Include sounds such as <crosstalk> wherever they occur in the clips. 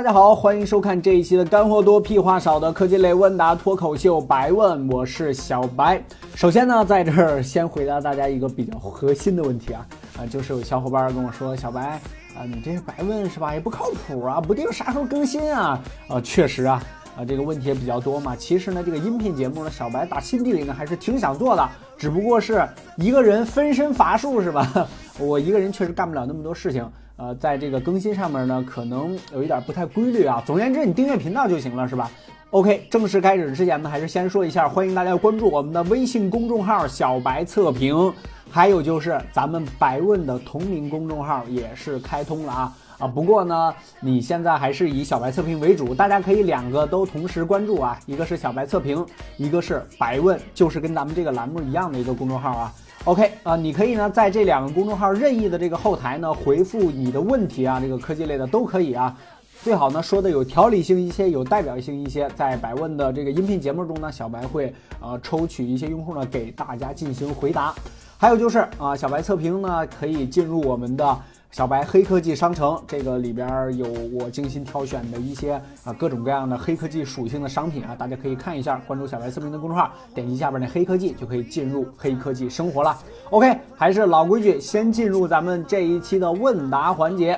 大家好，欢迎收看这一期的干货多、屁话少的科技类问答脱口秀《白问》，我是小白。首先呢，在这儿先回答大家一个比较核心的问题啊，啊，就是有小伙伴跟我说，小白啊，你这些白问是吧，也不靠谱啊，不定啥时候更新啊。啊，确实啊，啊，这个问题也比较多嘛。其实呢，这个音频节目呢，小白打心底里呢还是挺想做的，只不过是一个人分身乏术是吧？<laughs> 我一个人确实干不了那么多事情。呃，在这个更新上面呢，可能有一点不太规律啊。总而言之，你订阅频道就行了，是吧？OK，正式开始之前呢，还是先说一下，欢迎大家关注我们的微信公众号“小白测评”，还有就是咱们白问的同名公众号也是开通了啊啊！不过呢，你现在还是以小白测评为主，大家可以两个都同时关注啊，一个是小白测评，一个是白问，就是跟咱们这个栏目一样的一个公众号啊。OK 啊，你可以呢在这两个公众号任意的这个后台呢回复你的问题啊，这个科技类的都可以啊，最好呢说的有条理性一些，有代表性一些。在百问的这个音频节目中呢，小白会呃抽取一些用户呢给大家进行回答。还有就是啊，小白测评呢可以进入我们的。小白黑科技商城，这个里边有我精心挑选的一些啊各种各样的黑科技属性的商品啊，大家可以看一下。关注小白测评的公众号，点击下边的黑科技就可以进入黑科技生活了。OK，还是老规矩，先进入咱们这一期的问答环节。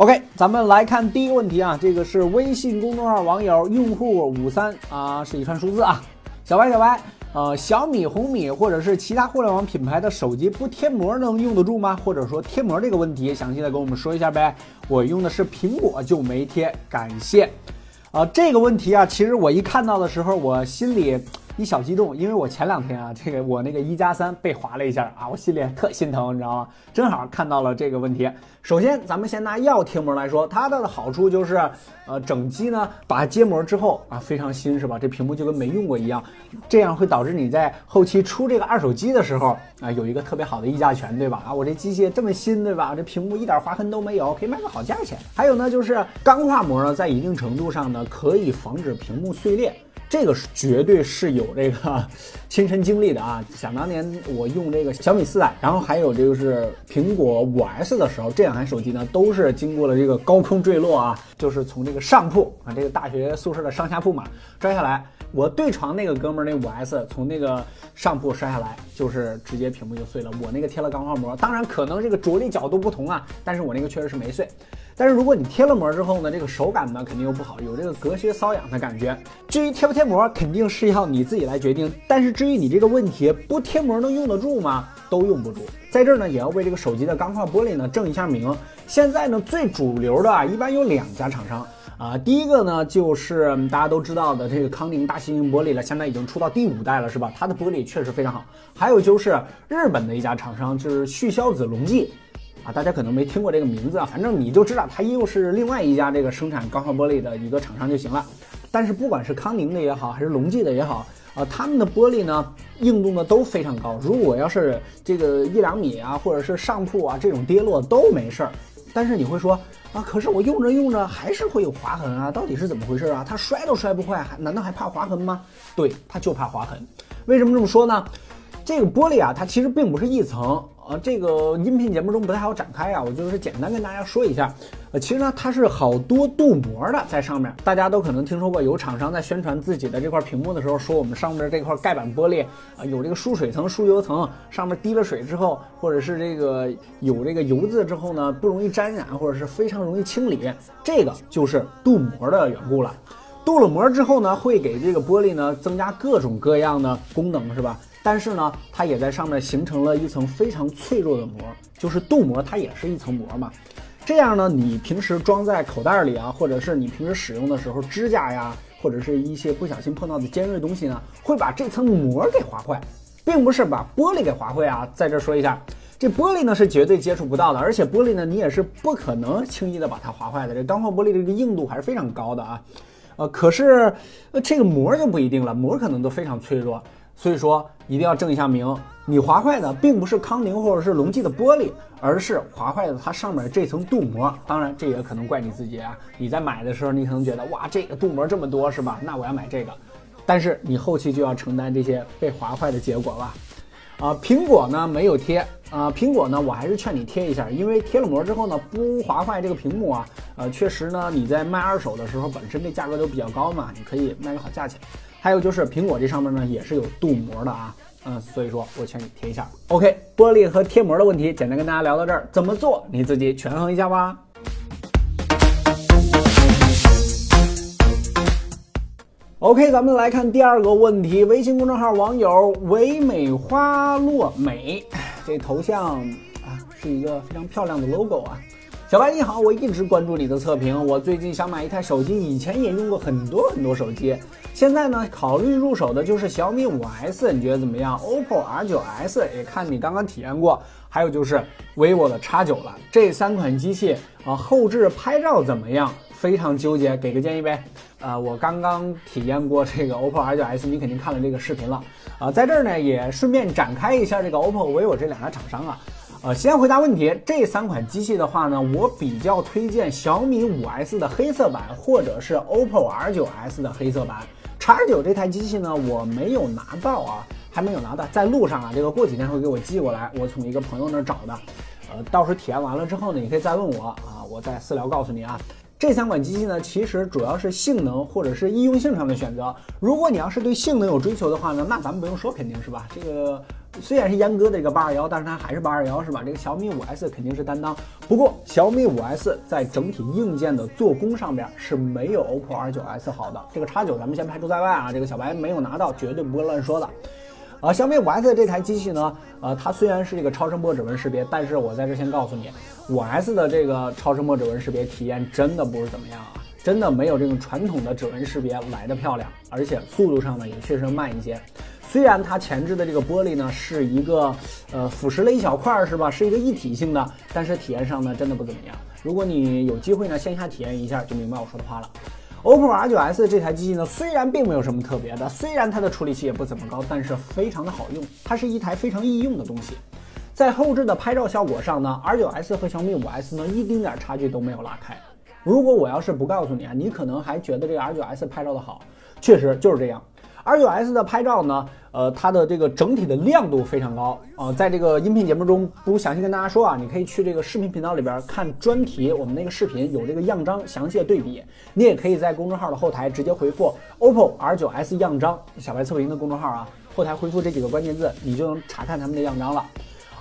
OK，咱们来看第一个问题啊，这个是微信公众号网友用户五三啊，是一串数字啊，小白小白。呃，小米、红米或者是其他互联网品牌的手机不贴膜能用得住吗？或者说贴膜这个问题，详细的跟我们说一下呗。我用的是苹果就没贴，感谢。啊，这个问题啊，其实我一看到的时候，我心里。一小激动，因为我前两天啊，这个我那个一加三被划了一下啊，我心里特心疼，你知道吗？正好看到了这个问题。首先，咱们先拿药贴膜来说，它的好处就是，呃，整机呢把它揭膜之后啊，非常新，是吧？这屏幕就跟没用过一样，这样会导致你在后期出这个二手机的时候啊，有一个特别好的议价权，对吧？啊，我这机械这么新，对吧？这屏幕一点划痕都没有，可以卖个好价钱。还有呢，就是钢化膜呢，在一定程度上呢，可以防止屏幕碎裂。这个是绝对是有这个 <laughs> 亲身经历的啊！想当年我用这个小米四代，然后还有这个是苹果五 S 的时候，这两台手机呢都是经过了这个高空坠落啊，就是从这个上铺啊，这个大学宿舍的上下铺嘛摔下来。我对床那个哥们儿那五 S 从那个上铺摔下来，就是直接屏幕就碎了。我那个贴了钢化膜，当然可能这个着力角度不同啊，但是我那个确实是没碎。但是如果你贴了膜之后呢，这个手感呢肯定又不好，有这个隔靴搔痒的感觉。至于贴不贴膜，肯定是要你自己来决定。但是至于你这个问题，不贴膜能用得住吗？都用不住。在这儿呢，也要为这个手机的钢化玻璃呢正一下名。现在呢，最主流的啊，一般有两家厂商啊。第一个呢，就是大家都知道的这个康宁大猩猩玻璃了，现在已经出到第五代了，是吧？它的玻璃确实非常好。还有就是日本的一家厂商，就是旭硝子龙记。啊，大家可能没听过这个名字啊，反正你就知道它又是另外一家这个生产钢化玻璃的一个厂商就行了。但是不管是康宁的也好，还是隆记的也好，啊，他们的玻璃呢硬度呢都非常高。如果要是这个一两米啊，或者是上铺啊这种跌落都没事儿。但是你会说啊，可是我用着用着还是会有划痕啊，到底是怎么回事啊？它摔都摔不坏，还难道还怕划痕吗？对，它就怕划痕。为什么这么说呢？这个玻璃啊，它其实并不是一层。啊，这个音频节目中不太好展开啊，我就是简单跟大家说一下。呃，其实呢，它是好多镀膜的在上面，大家都可能听说过，有厂商在宣传自己的这块屏幕的时候，说我们上面这块盖板玻璃啊，有这个疏水层、疏油层，上面滴了水之后，或者是这个有这个油渍之后呢，不容易沾染，或者是非常容易清理，这个就是镀膜的缘故了。镀了膜之后呢，会给这个玻璃呢增加各种各样的功能，是吧？但是呢，它也在上面形成了一层非常脆弱的膜，就是镀膜，它也是一层膜嘛。这样呢，你平时装在口袋里啊，或者是你平时使用的时候，指甲呀，或者是一些不小心碰到的尖锐东西呢，会把这层膜给划坏，并不是把玻璃给划坏啊。在这说一下，这玻璃呢是绝对接触不到的，而且玻璃呢你也是不可能轻易的把它划坏的。这钢化玻璃这个硬度还是非常高的啊，呃，可是呃这个膜就不一定了，膜可能都非常脆弱。所以说一定要正一下名，你划坏的并不是康宁或者是隆记的玻璃，而是划坏的它上面这层镀膜。当然，这也可能怪你自己啊！你在买的时候，你可能觉得哇，这个镀膜这么多是吧？那我要买这个。但是你后期就要承担这些被划坏的结果了。啊，苹果呢没有贴啊，苹果呢我还是劝你贴一下，因为贴了膜之后呢不划坏这个屏幕啊，呃，确实呢你在卖二手的时候本身这价格都比较高嘛，你可以卖个好价钱。还有就是苹果这上面呢也是有镀膜的啊，嗯，所以说我劝你贴一下。OK，玻璃和贴膜的问题简单跟大家聊到这儿，怎么做你自己权衡一下吧。OK，咱们来看第二个问题。微信公众号网友唯美花落美，这头像啊是一个非常漂亮的 logo 啊。小白你好，我一直关注你的测评。我最近想买一台手机，以前也用过很多很多手机，现在呢考虑入手的就是小米五 S，你觉得怎么样？OPPO R9S 也看你刚刚体验过，还有就是 vivo 的 X 九了。这三款机器啊，后置拍照怎么样？非常纠结，给个建议呗。呃，我刚刚体验过这个 OPPO R9S，你肯定看了这个视频了啊。在这儿呢，也顺便展开一下这个 OPPO、vivo 这两家厂商啊。呃，先回答问题，这三款机器的话呢，我比较推荐小米 5S 的黑色版，或者是 OPPO R9S 的黑色版。X 九这台机器呢，我没有拿到啊，还没有拿到，在路上啊，这个过几天会给我寄过来，我从一个朋友那儿找的。呃，到时候体验完了之后呢，你可以再问我啊，我再私聊告诉你啊。这三款机器呢，其实主要是性能或者是易用性上的选择。如果你要是对性能有追求的话呢，那咱们不用说，肯定是吧？这个虽然是阉割的一个八二幺，但是它还是八二幺，是吧？这个小米五 S 肯定是担当。不过小米五 S 在整体硬件的做工上边是没有 OPPO R 九 S 好的。这个叉九咱们先排除在外啊，这个小白没有拿到，绝对不会乱说的。啊，小米五 S 这台机器呢，呃，它虽然是这个超声波指纹识别，但是我在这先告诉你，五 S 的这个超声波指纹识别体验真的不是怎么样啊，真的没有这种传统的指纹识别来的漂亮，而且速度上呢也确实慢一些。虽然它前置的这个玻璃呢是一个呃腐蚀了一小块是吧，是一个一体性的，但是体验上呢真的不怎么样。如果你有机会呢线下体验一下，就明白我说的话了。OPPO R9S 这台机器呢，虽然并没有什么特别的，虽然它的处理器也不怎么高，但是非常的好用，它是一台非常易用的东西。在后置的拍照效果上呢，R9S 和小米 5S 呢一丁点差距都没有拉开。如果我要是不告诉你啊，你可能还觉得这个 R9S 拍照的好，确实就是这样。R9S 的拍照呢，呃，它的这个整体的亮度非常高啊，在这个音频节目中不详细跟大家说啊，你可以去这个视频频道里边看专题，我们那个视频有这个样张详细的对比，你也可以在公众号的后台直接回复 OPPO R9S 样张，小白测评的公众号啊，后台回复这几个关键字，你就能查看他们的样张了。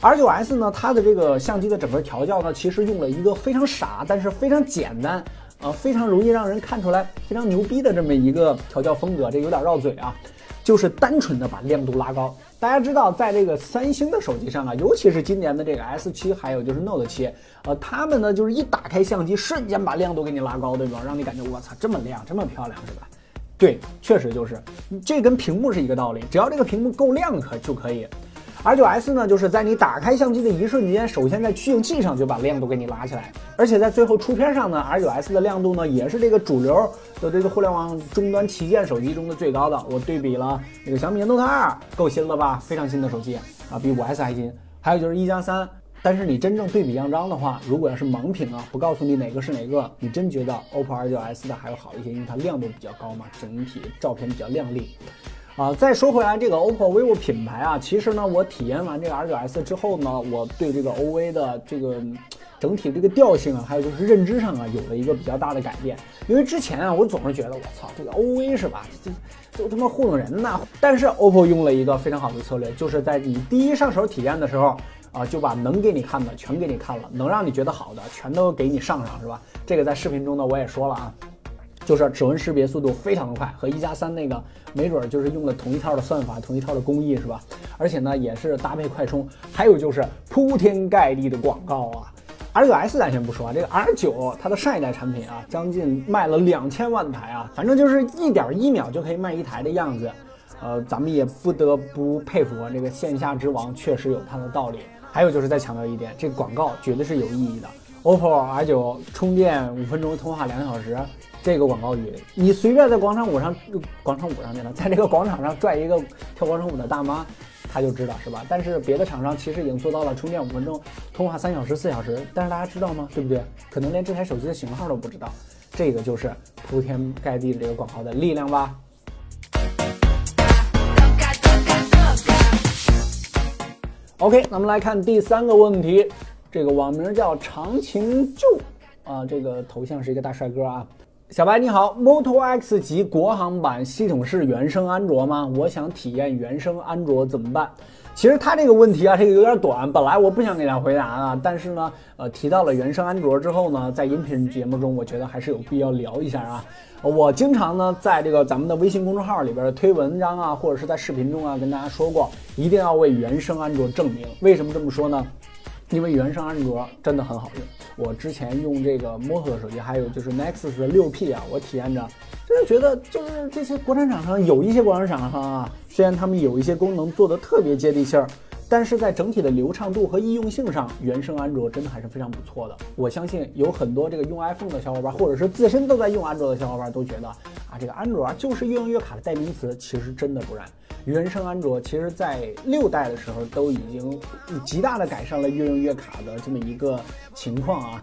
R9S 呢，它的这个相机的整个调教呢，其实用了一个非常傻，但是非常简单。啊，非常容易让人看出来非常牛逼的这么一个调教风格，这有点绕嘴啊，就是单纯的把亮度拉高。大家知道，在这个三星的手机上啊，尤其是今年的这个 S7，还有就是 Note 7，呃，他们呢就是一打开相机，瞬间把亮度给你拉高，对吧？让你感觉我操，这么亮，这么漂亮，是吧？对，确实就是，这跟屏幕是一个道理，只要这个屏幕够亮可就可以。R9S 呢，就是在你打开相机的一瞬间，首先在取景器上就把亮度给你拉起来，而且在最后出片上呢，R9S 的亮度呢也是这个主流的这个互联网终端旗舰手机中的最高的。我对比了那个小米 Note 2，够新了吧？非常新的手机啊，比 5S 还新。还有就是一加三，但是你真正对比样张的话，如果要是盲品啊，不告诉你哪个是哪个，你真觉得 OPPO R9S 的还要好一些，因为它亮度比较高嘛，整体照片比较亮丽。啊，再说回来，这个 OPPO、vivo 品牌啊，其实呢，我体验完这个 R9S 之后呢，我对这个 OV 的这个整体这个调性啊，还有就是认知上啊，有了一个比较大的改变。因为之前啊，我总是觉得我操，这个 OV 是吧，这都他妈糊弄人呢。但是 OPPO 用了一个非常好的策略，就是在你第一上手体验的时候啊，就把能给你看的全给你看了，能让你觉得好的全都给你上上，是吧？这个在视频中呢，我也说了啊。就是指纹识别速度非常的快，和一加三那个没准就是用了同一套的算法，同一套的工艺是吧？而且呢也是搭配快充，还有就是铺天盖地的广告啊。R9S 咱先不说啊，这个 R9 它的上一代产品啊，将近卖了两千万台啊，反正就是一点一秒就可以卖一台的样子。呃，咱们也不得不佩服这个线下之王，确实有它的道理。还有就是再强调一点，这个广告绝对是有意义的。OPPO R9 充电五分钟，通话两小时。这个广告语，你随便在广场舞上，广场舞上去了，<laughs> 在这个广场上拽一个跳广场舞的大妈，他就知道是吧？但是别的厂商其实已经做到了充电五分钟，通话三小时、四小时，但是大家知道吗？对不对？可能连这台手机的型号都不知道，这个就是铺天盖地的这个广告的力量吧。OK，咱们来看第三个问题，这个网名叫长情旧啊，这个头像是一个大帅哥啊。小白你好，Moto X 级国行版系统是原生安卓吗？我想体验原生安卓怎么办？其实他这个问题啊，这个有点短，本来我不想给他回答啊，但是呢，呃，提到了原生安卓之后呢，在音频节目中，我觉得还是有必要聊一下啊。我经常呢，在这个咱们的微信公众号里边推文章啊，或者是在视频中啊，跟大家说过，一定要为原生安卓证明。为什么这么说呢？因为原生安卓真的很好用。我之前用这个 Moto 手机，还有就是 Nexus 的六 P 啊，我体验着，真的觉得就是这些国产厂商有一些国产厂商啊，虽然他们有一些功能做的特别接地气儿，但是在整体的流畅度和易用性上，原生安卓真的还是非常不错的。我相信有很多这个用 iPhone 的小伙伴，或者是自身都在用安卓的小伙伴，都觉得啊，这个安卓就是越用越卡的代名词。其实真的不然。原生安卓其实，在六代的时候都已经极大的改善了越用越卡的这么一个情况啊，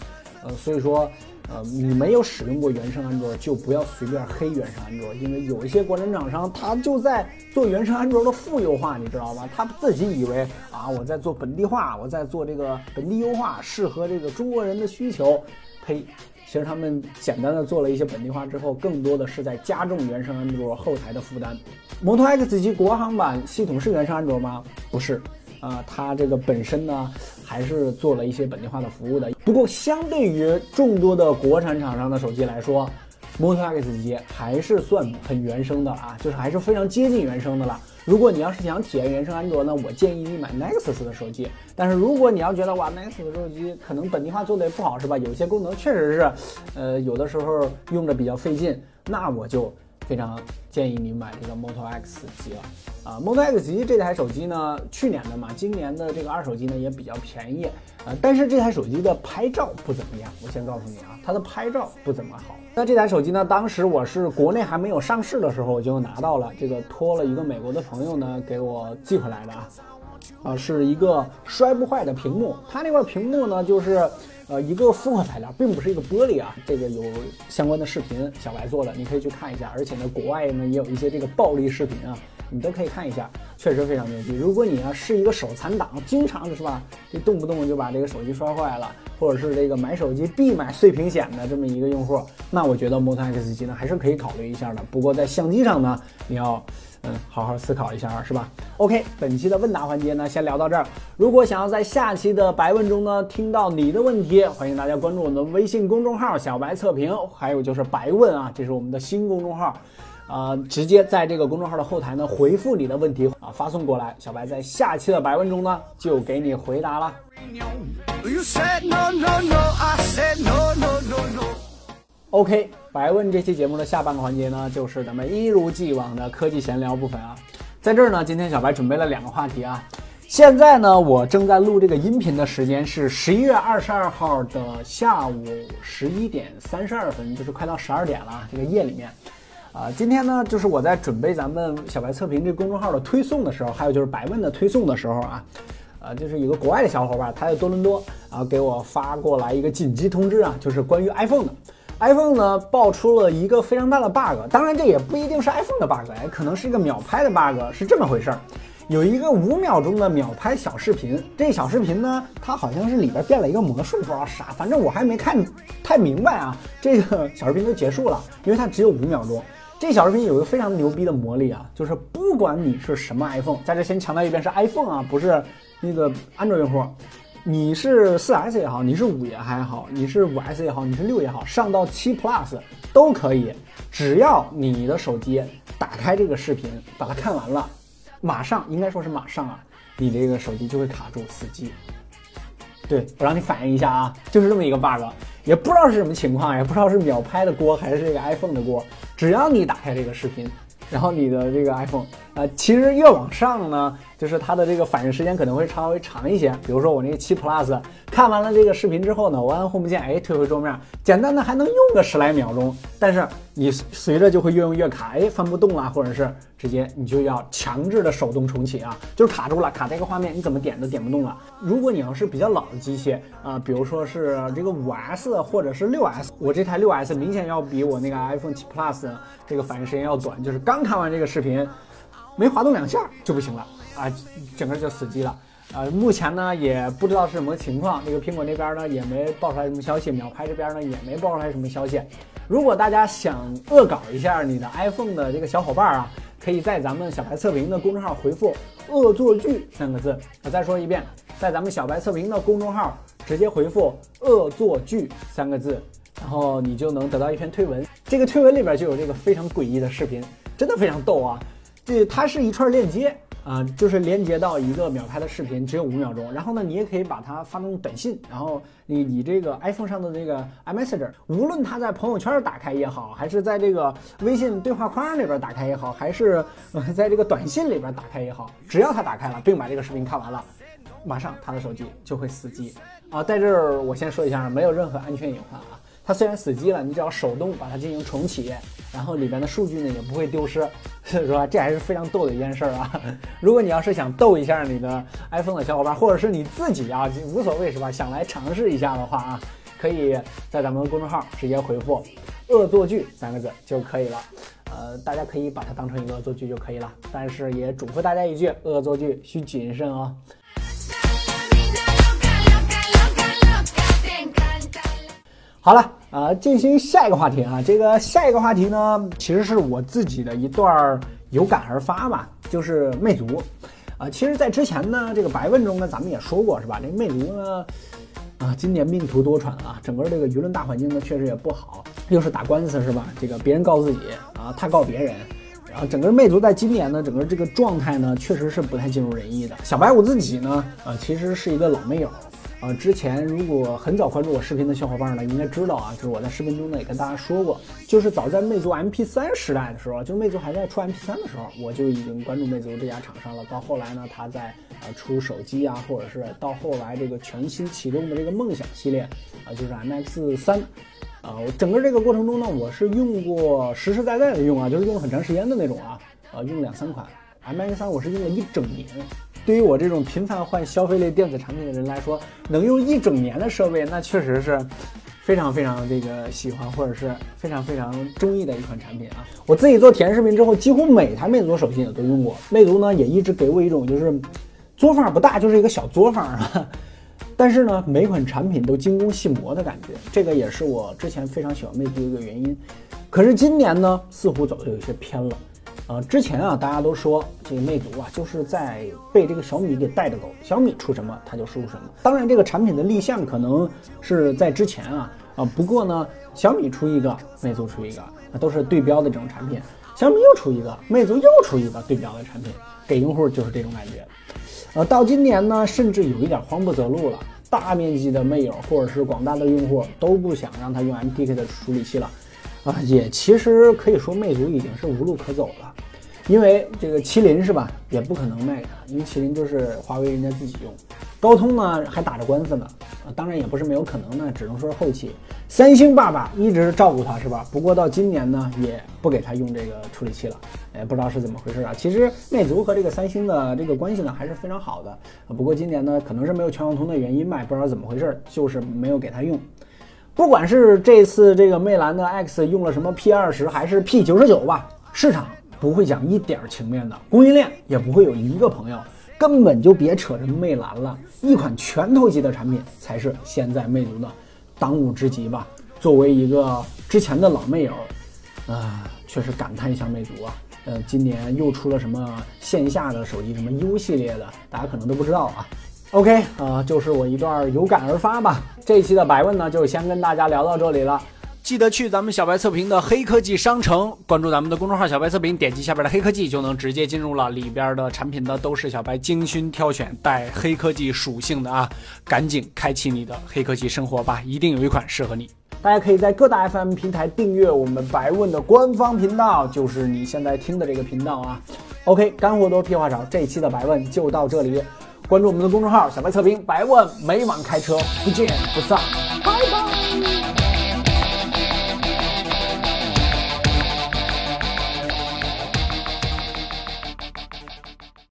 所以说，呃，你没有使用过原生安卓，就不要随便黑原生安卓，因为有一些国产厂商他就在做原生安卓的负优化，你知道吗？他自己以为啊，我在做本地化，我在做这个本地优化，适合这个中国人的需求，呸。其实他们简单的做了一些本地化之后，更多的是在加重原生安卓后台的负担。摩托 X 级国行版系统是原生安卓吗？不是，啊，它这个本身呢还是做了一些本地化的服务的。不过相对于众多的国产厂商的手机来说，摩托 X 级还是算很原生的啊，就是还是非常接近原生的了。如果你要是想体验原生安卓呢，我建议你买 Nexus 的手机。但是如果你要觉得哇，Nexus 的手机可能本地化做的也不好，是吧？有些功能确实是，呃，有的时候用着比较费劲，那我就。非常建议你买这个 Moto X 机了啊！Moto X 机这台手机呢，去年的嘛，今年的这个二手机呢也比较便宜啊，但是这台手机的拍照不怎么样。我先告诉你啊，它的拍照不怎么好。那这台手机呢，当时我是国内还没有上市的时候我就拿到了，这个托了一个美国的朋友呢给我寄回来的啊，啊，是一个摔不坏的屏幕，它那块屏幕呢就是。呃，一个复合材料，并不是一个玻璃啊。这个有相关的视频，小白做的，你可以去看一下。而且呢，国外呢也有一些这个暴力视频啊，你都可以看一下，确实非常牛逼。如果你啊是一个手残党，经常的是吧，这动不动就把这个手机摔坏了，或者是这个买手机必买碎屏险的这么一个用户，那我觉得 Moto X 机呢还是可以考虑一下的。不过在相机上呢，你要。嗯，好好思考一下，是吧？OK，本期的问答环节呢，先聊到这儿。如果想要在下期的白问中呢，听到你的问题，欢迎大家关注我们的微信公众号“小白测评”，还有就是白问啊，这是我们的新公众号，啊，直接在这个公众号的后台呢回复你的问题啊，发送过来，小白在下期的白问中呢就给你回答了。OK，白问这期节目的下半个环节呢，就是咱们一如既往的科技闲聊部分啊。在这儿呢，今天小白准备了两个话题啊。现在呢，我正在录这个音频的时间是十一月二十二号的下午十一点三十二分，就是快到十二点了。这个夜里面，啊，今天呢，就是我在准备咱们小白测评这公众号的推送的时候，还有就是白问的推送的时候啊，呃，就是有个国外的小伙伴，他在多伦多，啊给我发过来一个紧急通知啊，就是关于 iPhone 的。iPhone 呢爆出了一个非常大的 bug，当然这也不一定是 iPhone 的 bug，哎，可能是一个秒拍的 bug，是这么回事儿。有一个五秒钟的秒拍小视频，这小视频呢，它好像是里边变了一个魔术，不知道啥，反正我还没看太明白啊。这个小视频就结束了，因为它只有五秒钟。这小视频有一个非常牛逼的魔力啊，就是不管你是什么 iPhone，在这先强调一遍是 iPhone 啊，不是那个安卓用户。你是四 S 也好，你是五也还好，你是五 S 也好，你是六也好，上到七 Plus 都可以，只要你的手机打开这个视频，把它看完了，马上应该说是马上啊，你这个手机就会卡住死机。对我让你反应一下啊，就是这么一个 bug，也不知道是什么情况，也不知道是秒拍的锅还是这个 iPhone 的锅，只要你打开这个视频。然后你的这个 iPhone 呃，其实越往上呢，就是它的这个反应时间可能会稍微长一些。比如说我那个七 Plus 看完了这个视频之后呢，我按 Home 键，哎，退回桌面，简单的还能用个十来秒钟。但是你随着就会越用越卡，哎，翻不动了，或者是直接你就要强制的手动重启啊，就是卡住了，卡这个画面你怎么点都点不动了。如果你要是比较老的机器啊，比如说是这个五 S 或者是六 S，我这台六 S 明显要比我那个 iPhone 七 Plus 这个反应时间要短，就是刚看完这个视频，没滑动两下就不行了啊，整个就死机了。呃，目前呢也不知道是什么情况，这个苹果那边呢也没爆出来什么消息，秒拍这边呢也没爆出来什么消息。如果大家想恶搞一下你的 iPhone 的这个小伙伴啊，可以在咱们小白测评的公众号回复“恶作剧”三个字。我再说一遍，在咱们小白测评的公众号直接回复“恶作剧”三个字，然后你就能得到一篇推文。这个推文里边就有这个非常诡异的视频，真的非常逗啊！这它是一串链接。啊，就是连接到一个秒拍的视频，只有五秒钟。然后呢，你也可以把它发送短信。然后你你这个 iPhone 上的这个 iMessage，无论它在朋友圈打开也好，还是在这个微信对话框里边打开也好，还是在这个短信里边打开也好，只要它打开了，并把这个视频看完了，马上他的手机就会死机。啊，在这儿我先说一下，没有任何安全隐患啊。它虽然死机了，你只要手动把它进行重启，然后里边的数据呢也不会丢失，所以说？这还是非常逗的一件事儿啊！<laughs> 如果你要是想逗一下你的 iPhone 的小伙伴，或者是你自己啊，无所谓是吧？想来尝试一下的话啊，可以在咱们公众号直接回复“恶作剧”三个字就可以了。呃，大家可以把它当成一个恶作剧就可以了，但是也嘱咐大家一句：恶作剧需谨慎哦。好了，啊，进行下一个话题啊。这个下一个话题呢，其实是我自己的一段有感而发吧，就是魅族。啊，其实，在之前呢，这个白问中呢，咱们也说过，是吧？这魅族呢，啊，今年命途多舛啊，整个这个舆论大环境呢，确实也不好，又是打官司，是吧？这个别人告自己啊，他告别人，然后整个魅族在今年呢，整个这个状态呢，确实是不太尽如人意的。小白我自己呢，呃，其实是一个老魅友。呃，之前如果很早关注我视频的小伙伴呢，应该知道啊，就是我在视频中呢也跟大家说过，就是早在魅族 MP3 时代的时候，就魅族还在出 MP3 的时候，我就已经关注魅族这家厂商了。到后来呢，它在呃出手机啊，或者是到后来这个全新启动的这个梦想系列啊，就是 MX 三，啊，整个这个过程中呢，我是用过实实在在的用啊，就是用了很长时间的那种啊，呃，用两三款 MX 三，我是用了一整年。对于我这种频繁换消费类电子产品的人来说，能用一整年的设备，那确实是非常非常这个喜欢，或者是非常非常中意的一款产品啊！我自己做体验视频之后，几乎每台魅族手机我都用过。魅族呢，也一直给我一种就是作坊不大，就是一个小作坊啊。<laughs> 但是呢，每款产品都精工细磨的感觉，这个也是我之前非常喜欢魅族的一个原因。可是今年呢，似乎走的有些偏了。呃，之前啊，大家都说这个魅族啊，就是在被这个小米给带着走，小米出什么它就输什么。当然，这个产品的立项可能是在之前啊啊，不过呢，小米出一个，魅族出一个，都是对标的这种产品。小米又出一个，魅族又出一个对标的产品，给用户就是这种感觉。呃，到今年呢，甚至有一点慌不择路了，大面积的魅友或者是广大的用户都不想让他用 MTK 的处理器了。啊，也其实可以说，魅族已经是无路可走了，因为这个麒麟是吧，也不可能卖它，因为麒麟就是华为人家自己用，高通呢还打着官司呢，啊，当然也不是没有可能呢，只能说是后期。三星爸爸一直照顾他是吧？不过到今年呢，也不给他用这个处理器了，哎，不知道是怎么回事啊。其实魅族和这个三星的这个关系呢还是非常好的，不过今年呢可能是没有全网通的原因卖，不知道怎么回事，就是没有给他用。不管是这次这个魅蓝的 X 用了什么 P 二十还是 P 九十九吧，市场不会讲一点情面的，供应链也不会有一个朋友，根本就别扯着魅蓝了，一款拳头级的产品才是现在魅族的当务之急吧。作为一个之前的老魅友，啊，确实感叹一下魅族啊，呃，今年又出了什么线下的手机，什么 U 系列的，大家可能都不知道啊。OK，呃，就是我一段有感而发吧。这一期的百问呢，就先跟大家聊到这里了。记得去咱们小白测评的黑科技商城，关注咱们的公众号“小白测评”，点击下边的黑科技，就能直接进入了。里边的产品呢，都是小白精心挑选带黑科技属性的啊！赶紧开启你的黑科技生活吧，一定有一款适合你。大家可以在各大 FM 平台订阅我们白问的官方频道，就是你现在听的这个频道啊。OK，干货多，屁话少，这一期的白问就到这里。关注我们的公众号“小白测评”，百万每晚开车不见不散。拜拜。